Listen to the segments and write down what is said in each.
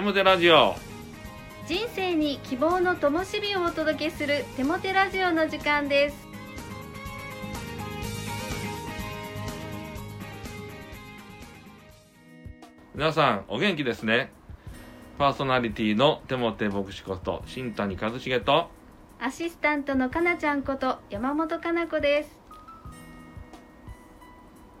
テモテラジオ。人生に希望の灯火をお届けするテモテラジオの時間です。皆さんお元気ですね。パーソナリティのテモテ牧師こと新谷和重と。アシスタントのかなちゃんこと山本かな子です。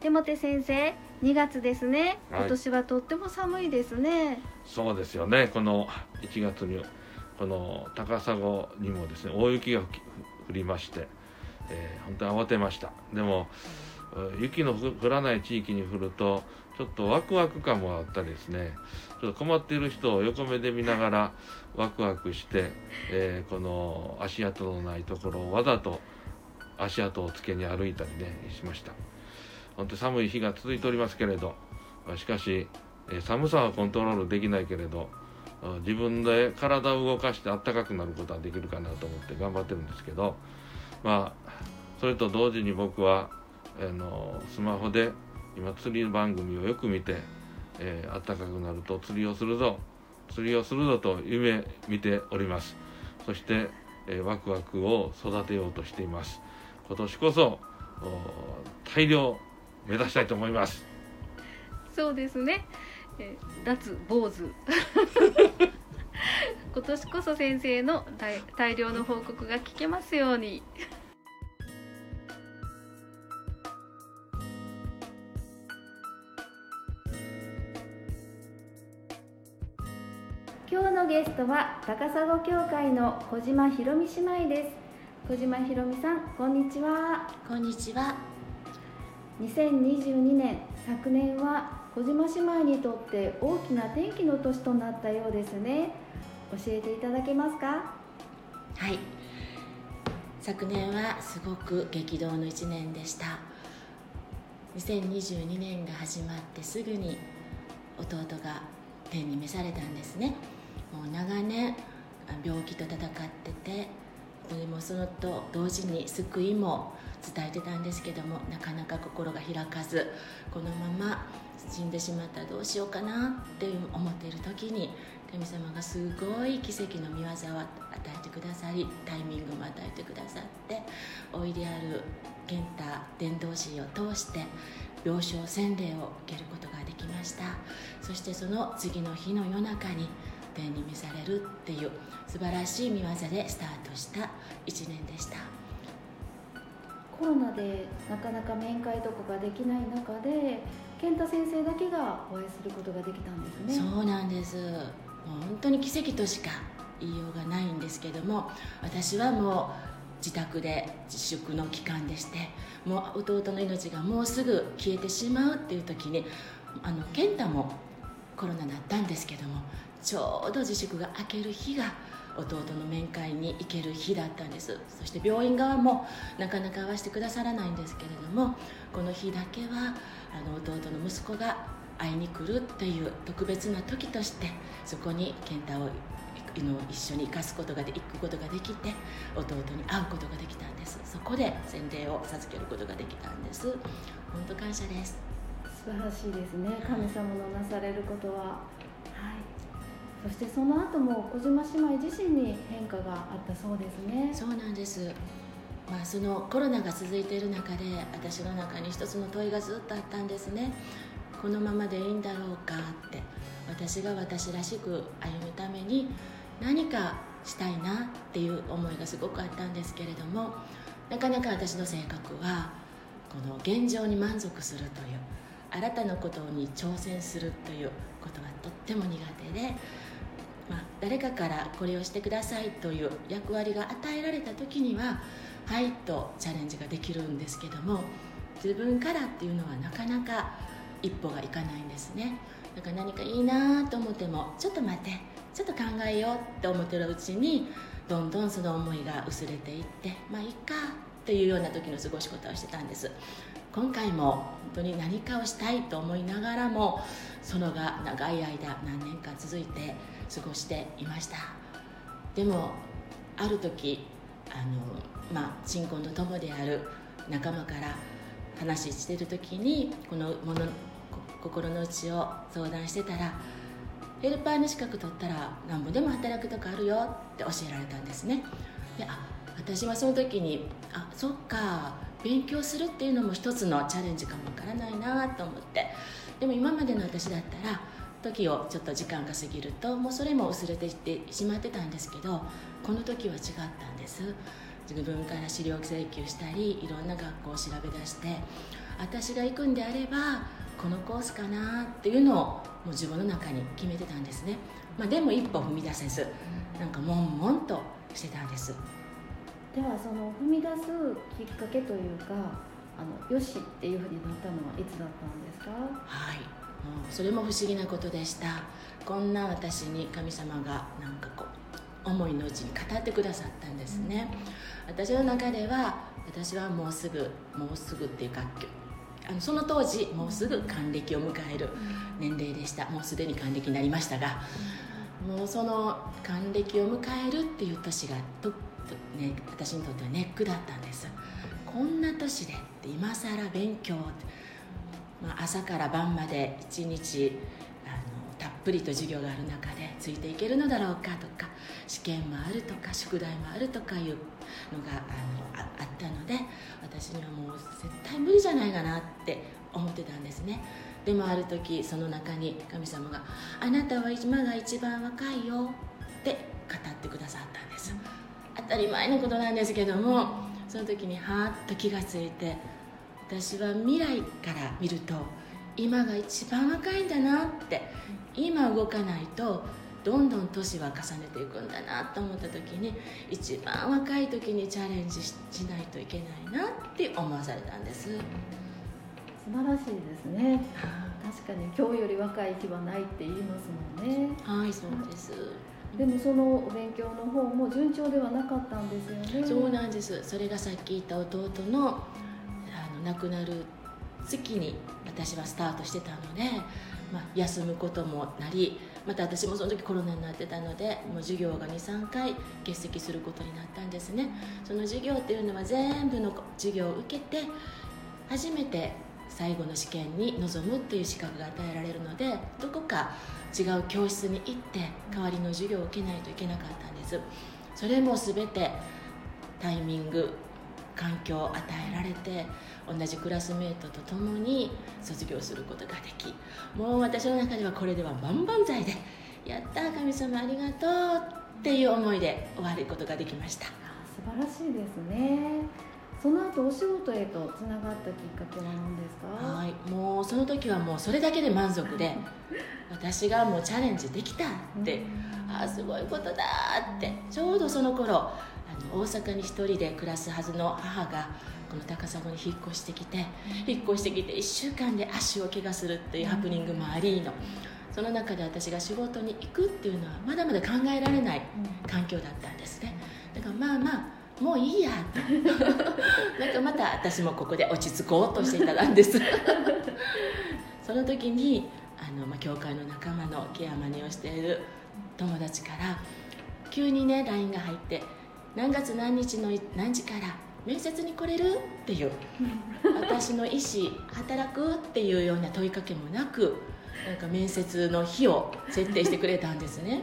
テモテ先生2月ですね。はい。今年はとっても寒いですね、そうですよね。この1月にこの高砂にもですね大雪が降りまして、えー本当に慌てました。でもうん雪の降らない地域に降るとちょっとワクワク感もあったりですね。ちょっと困っている人を横目で見ながらワクワクして、えーこの足跡のないところをわざと足跡をつけに歩いたりねしました本当寒い日が続いておりますけれどしかしえ寒さはコントロールできないけれど自分で体を動かして暖かくなることはできるかなと思って頑張ってるんですけどまあそれと同時に僕はあのスマホで今釣り番組をよく見て、えー暖かくなると釣りをするぞ釣りをするぞと夢見ております。そして、えーワクワクを育てようとしています。今年こそ大量目指したいと思います。そうですね、えー脱坊主。今年こそ先生の大大量の報告が聞けますように。今日のゲストは高砂教会の小島ひろみ姉妹です。小島ひろみさんこんにちは。こんにちは。2022年昨年は小島姉妹にとって大きな転機の年となったようですね教えていただけますか？はい。昨年はすごく激動の一年でした。2022年が始まってすぐに弟が天に召されたんですね。もう長年病気と戦ってて、でもそのと同時に救いも伝えてたんですけどもなかなか心が開かずこのまま死んでしまったらどうしようかなって思っている時に神様がすごい奇跡の見業を与えてくださりタイミングも与えてくださっておいである健太伝道師を通して病床洗礼を受けることができました。そしてその次の日の夜中に天に召されるっていう素晴らしい見業でスタートした1年でした。コロナでなかなか面会とかができない中で健太先生だけがお会いすることができたんですね。そうなんです。もう本当に奇跡としか言いようがないんですけども私はもう自宅で自粛の期間でしてもう弟の命がもうすぐ消えてしまうっていう時にあの健太もコロナだったんですけどもちょうど自粛が明ける日が弟の面会に行ける日だったんです。そして病院側もなかなか会わせてくださらないんですけれどもこの日だけはあの弟の息子が会いに来るっていう特別な時としてそこに健太をの一緒に生かすことがで行くことができて弟に会うことができたんです。そこで洗礼を授けることができたんです。本当感謝です。素晴らしいですね。神様のなされることは。そしてその後も小島姉妹自身に変化があったそうですね。そうなんです。まあそのコロナが続いている中で私の中に一つの問いがずっとあったんですね。このままでいいんだろうかって私が私らしく歩むために何かしたいなっていう思いがすごくあったんですけれどもなかなか私の性格はこの現状に満足するという新たなことに挑戦するということはとっても苦手で、まあ、誰かからこれをしてくださいという役割が与えられた時にははいとチャレンジができるんですけども自分からっていうのはなかなか一歩がいかないんですね。だから何かいいなと思ってもちょっと待ってちょっと考えようって思ってるうちにどんどんその思いが薄れていってまあいいかっていうような時の過ごし方をしてたんです。今回も本当に何かをしたいと思いながらもそのが長い間何年か続いて過ごしていました。でもある時あの、まあ、新婚の友である仲間から話してる時にこのものこ心の内を相談してたらヘルパーの資格取ったら何ぼでも働くとこあるよって教えられたんですね。であ私はその時にあそっか勉強するっていうのも一つのチャレンジかもわからないなと思って。でも今までの私だったら時をちょっと時間が過ぎるともうそれも薄れてきてしまってたんですけどこの時は違ったんです。自分から資料請求したりいろんな学校を調べ出して私が行くんであればこのコースかなっていうのをもう自分の中に決めてたんですね、まあ、でも一歩踏み出せずなんか悶々としてたんです。ではその踏み出すきっかけというかあのよしっていうふうになったのはいつだったんですか？はい。それも不思議なことでした。こんな私に神様がなんかこう思いのうちに語ってくださったんですね、私の中では私はもうすぐもうすぐっていうかあのその当時もうすぐ還暦を迎える年齢でした。もうすでに還暦になりましたがもうその還暦を迎えるっていう年がと、ね、私にとってはネックだったんです。こんな年で今更勉強まあ、朝から晩まで一日あのたっぷりと授業がある中でついていけるのだろうかとか試験もあるとか宿題もあるとかいうのがあのああったので私にはもう絶対無理じゃないかなって思ってたんですね。でもある時その中に神様が「あなたは今が一番若いよ」って語ってくださったんです。当たり前のことなんですけどもその時にはーっと気がついて私は未来から見ると今が一番若いんだなって今動かないとどんどん年は重ねていくんだなと思った時に一番若い時にチャレンジしないといけないなって思わされたんです。素晴らしいですね確かに今日より若い日はないって言いますもんね。はいそうです。でもそのお勉強の方も順調ではなかったんですよね。そうなんです。それがさっき言った弟のあの亡くなる月に私はスタートしてたので、まあ、休むこともなりまた私もその時コロナになってたのでもう授業が23回欠席することになったんですね。その授業っていうのは全部の授業を受けて初めて最後の試験に臨むっていう資格が与えられるのでどこか違う教室に行って代わりの授業を受けないといけなかったんです。それも全てタイミング環境を与えられて同じクラスメートと共に卒業することができもう私の中ではこれでは万々歳で「やった神様ありがとう」っていう思いで終わることができました。素晴らしいですね。その後お仕事へとつながったきっかけは何ですか？はいもうその時はもうそれだけで満足で 私がもうチャレンジできたって、ああすごいことだってちょうどその頃あの大阪に一人で暮らすはずの母がこの高砂に引っ越してきて引っ越してきて1週間で足を怪我するっていうハプニングもありのその中で私が仕事に行くっていうのはまだまだ考えられない環境だったんですね。だからまあまあもういいやと なんかまた私もここで落ち着こうとしていたんです その時にあの、ま、教会の仲間のケアマネをしている友達から急にね LINE が入って「何月何日の何時から面接に来れる?」っていう私の意思働くっていうような問いかけもなくなんか面接の日を設定してくれたんですね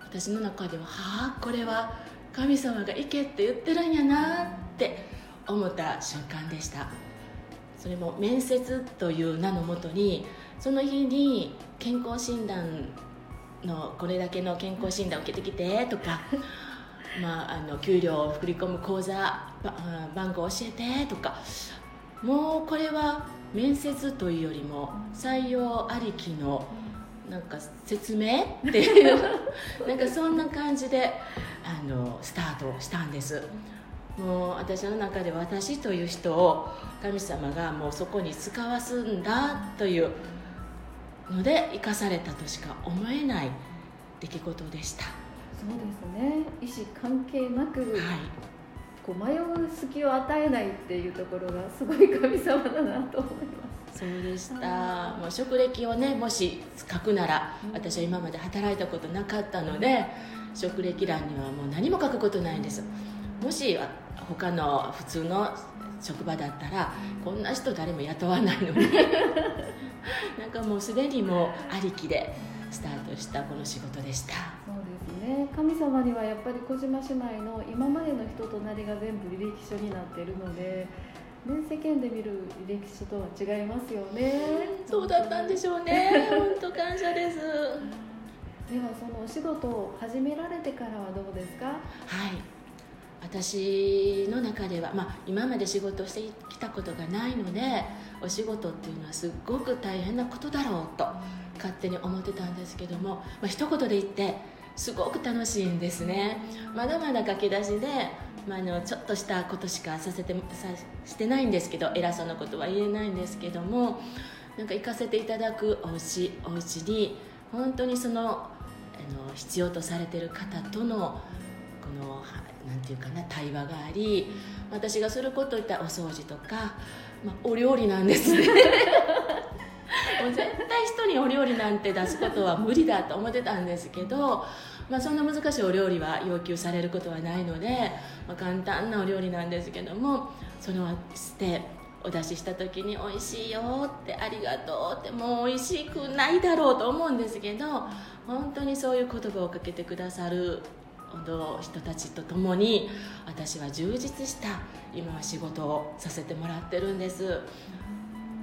私の中でははあこれは神様が行けって言ってるんやなって思った瞬間でした。それも面接という名のもとにその日に健康診断のこれだけの健康診断を受けてきてとか まあ、あの給料を振り込む口座番号教えてとかもうこれは面接というよりも採用ありきのなんか説明っていうなんかそんな感じであのスタートしたんです。もう私の中で私という人を神様がもうそこに使わすんだというので生かされたとしか思えない出来事でした。そうですね。意思関係なく、はい。こう迷う隙を与えないっていうところがすごい神様だなと思いますそうでした。もう職歴をねもし書くなら私は今まで働いたことなかったので職歴欄にはもう何も書くことないんです。もし他の普通の職場だったらこんな人誰も雇わないのに。なんかもうすでにもうありきでスタートしたこの仕事でした。そうですね。神様にはやっぱり小島姉妹の今までの人となりが全部履歴書になっているので、ね、世間で見る履歴書とは違いますよね。そうだったんでしょうね。本当感謝です。ではそのお仕事を始められてからはどうですか？はい。私の中では、まあ、今まで仕事をしてきたことがないのでお仕事っていうのはすっごく大変なことだろうと勝手に思ってたんですけども、まあ一言で言ってすごく楽しいんですね。まだまだ駆け出しで、まあ、あのちょっとしたことしかさせてさしてないんですけど偉そうなことは言えないんですけどもなんか行かせていただくお家お家に本当にそのあの必要とされてる方とのこのなんていうかな対話があり私がすることいったらお掃除とか、まあ、お料理なんですね。もう絶対人にお料理なんて出すことは無理だと思ってたんですけど、まあ、そんな難しいお料理は要求されることはないので、まあ、簡単なお料理なんですけどもそのしてお出しした時に「美味しいよ」って「ありがとう」ってもう美味しくないだろうと思うんですけど本当にそういう言葉をかけてくださる人たちと共に私は充実した今は仕事をさせてもらってるんです。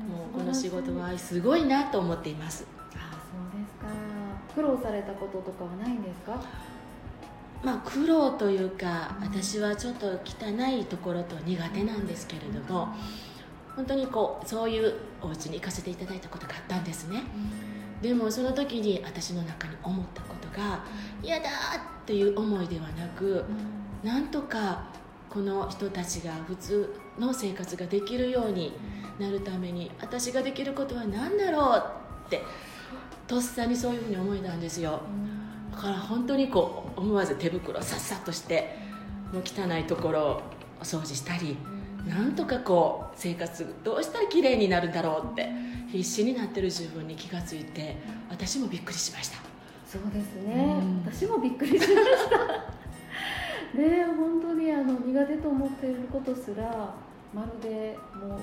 もうこの仕事はすごいなと思っています。あそうですか。苦労されたこととかはないんですか？まあ苦労というか私はちょっと汚いところと苦手なんですけれども本当にこうそういうお家に行かせていただいたことがあったんですね、でもその時に私の中に思ったことが嫌だっていう思いではなく、なんとかこの人たちが普通の生活ができるようになるために私ができることは何だろうってとっさにそういうふうに思えたんですよ。だから本当にこう思わず手袋さっさとしてもう汚いところをお掃除したりなんとかこう生活どうしたら綺麗になるんだろうって必死になってる自分に気がついて私もびっくりしました。そうですね、うん、私もびっくりしました。で 本当にあの苦手と思っていることすらまるでもう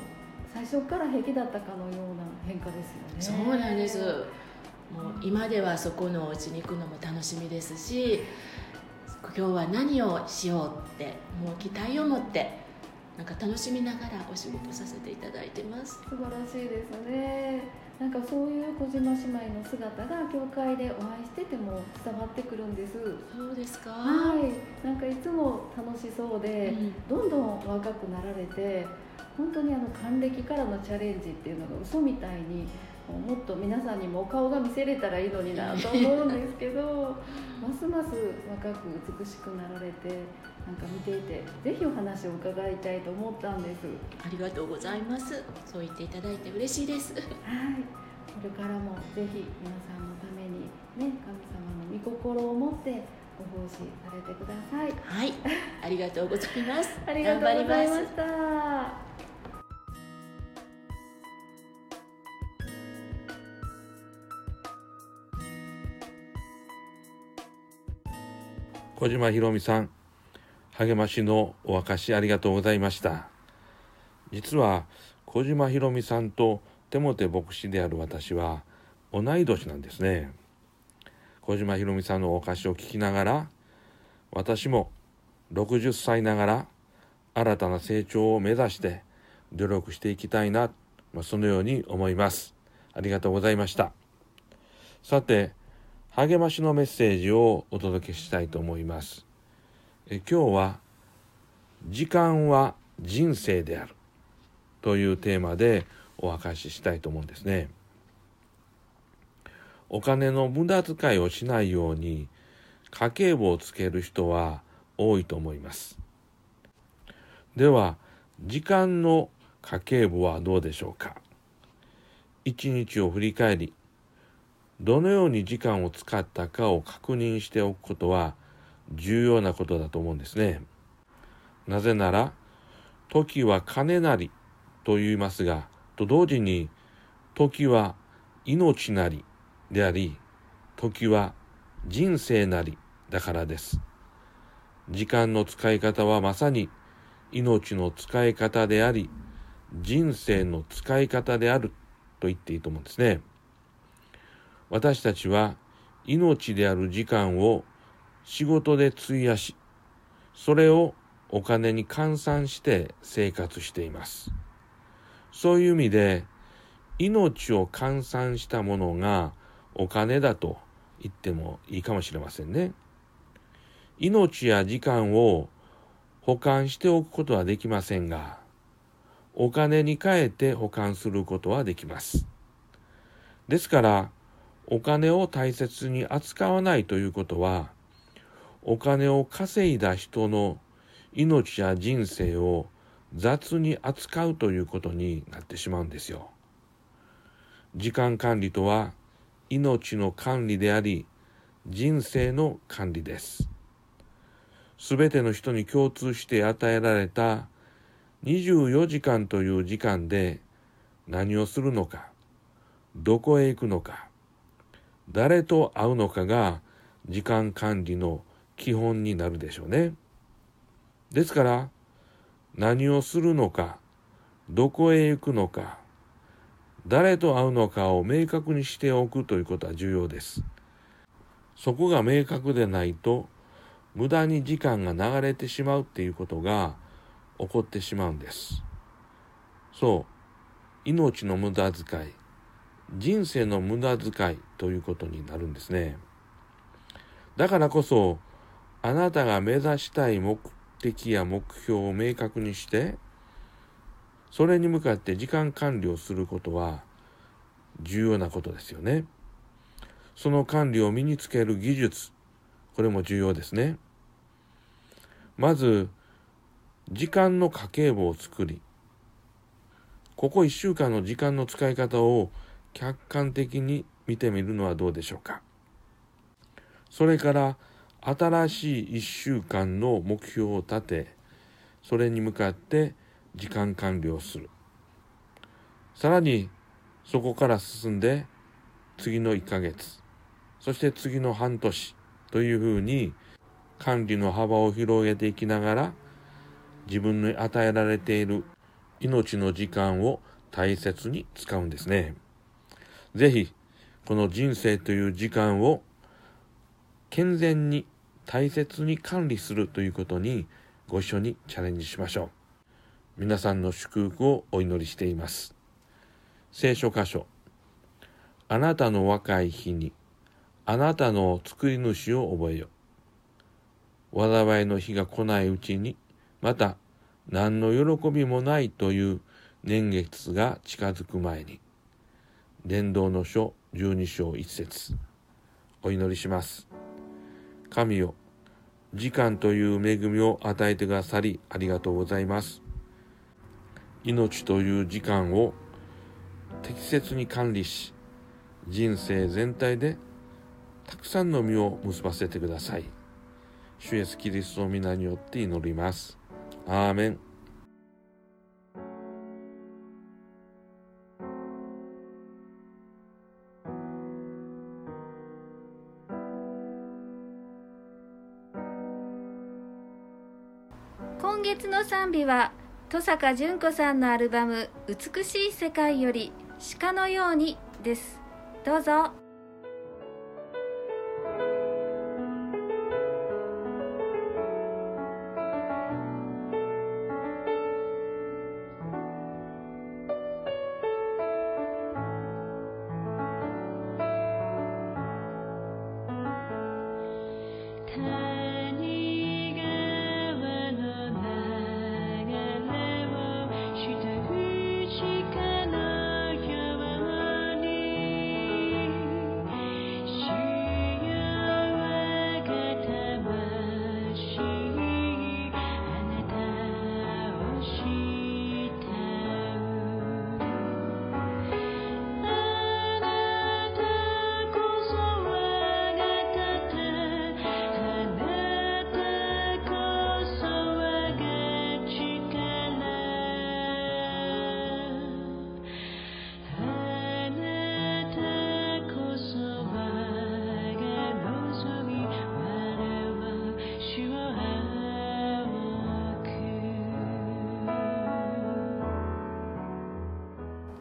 最初から平気だったかのような変化ですよね。そうなんです。もう今ではそこのお家に行くのも楽しみですし今日は何をしようってもう期待を持ってなんか楽しみながらお仕事させていただいてます。素晴らしいですね。なんかそういう小島姉妹の姿が教会でお会いしてても伝わってくるんです。そうですか？はい。なんかいつも楽しそうで、うん、どんどん若くなられて本当にあの還暦からのチャレンジっていうのが嘘みたいにもっと皆さんにもお顔が見せれたらいいのになと思うんですけどますます若く美しくなられてなんか見ていてぜひお話を伺いたいと思ったんです。ありがとうございます。そう言っていただいて嬉しいです。はい。これからもぜひ皆さんのためにね神様の御心を持ってご奉仕されてください。はい。ありがとうございます。ありがとうございました小島ひろみさん、励ましのお明かしありがとうございました。実は小島ひろみさんとテモテ牧師である私は同い年なんですね。小島ひろみさんのお菓子を聞きながら、私も60歳ながら新たな成長を目指して努力していきたいな、まあ、そのように思います。ありがとうございました。さて、励ましのメッセージをお届けしたいと思います。え今日は「時間は人生である」というテーマでお明かししたいと思うんですね。お金の無駄遣いをしないように家計簿をつける人は多いと思います。では時間の家計簿はどうでしょうか？一日を振り返りどのように時間を使ったかを確認しておくことは重要なことだと思うんですね。なぜなら、時は金なりと言いますが、と同時に、時は命なりであり、時は人生なりだからです。時間の使い方はまさに命の使い方であり、人生の使い方であると言っていいと思うんですね。私たちは命である時間を仕事で費やし、それをお金に換算して生活しています。そういう意味で、命を換算したものがお金だと言ってもいいかもしれませんね。命や時間を保管しておくことはできませんが、お金に変えて保管することはできます。ですから、お金を大切に扱わないということは、お金を稼いだ人の命や人生を雑に扱うということになってしまうんですよ。時間管理とは命の管理であり、人生の管理です。すべての人に共通して与えられた24時間という時間で何をするのか、どこへ行くのか、誰と会うのかが時間管理の基本になるでしょうね。ですから、何をするのか、どこへ行くのか、誰と会うのかを明確にしておくということは重要です。そこが明確でないと、無駄に時間が流れてしまうっていうことが起こってしまうんです。そう、命の無駄遣い、人生の無駄遣いということになるんですね。だからこそ、あなたが目指したい目的や目標を明確にして、それに向かって時間管理をすることは重要なことですよね。その管理を身につける技術、これも重要ですね。まず、時間の家計簿を作り、ここ1週間の時間の使い方を客観的に見てみるのはどうでしょうか。それから、新しい1週間の目標を立て、それに向かって時間管理をする。さらに、そこから進んで、次の1ヶ月、そして次の半年というふうに、管理の幅を広げていきながら、自分に与えられている命の時間を大切に使うんですね。ぜひ、この人生という時間を健全に大切に管理するということにご一緒にチャレンジしましょう。皆さんの祝福をお祈りしています。聖書箇所。あなたの若い日に、あなたの作り主を覚えよ。災いの日が来ないうちに、また何の喜びもないという年月が近づく前に、伝道の書12章1節お祈りします。神よ、時間という恵みを与えてくださりありがとうございます。命という時間を適切に管理し、人生全体でたくさんの実を結ばせてください。主イエスキリストの皆によって祈ります。アーメン。日は登坂淳子さんのアルバム「美しい世界より鹿のように」です。どうぞ。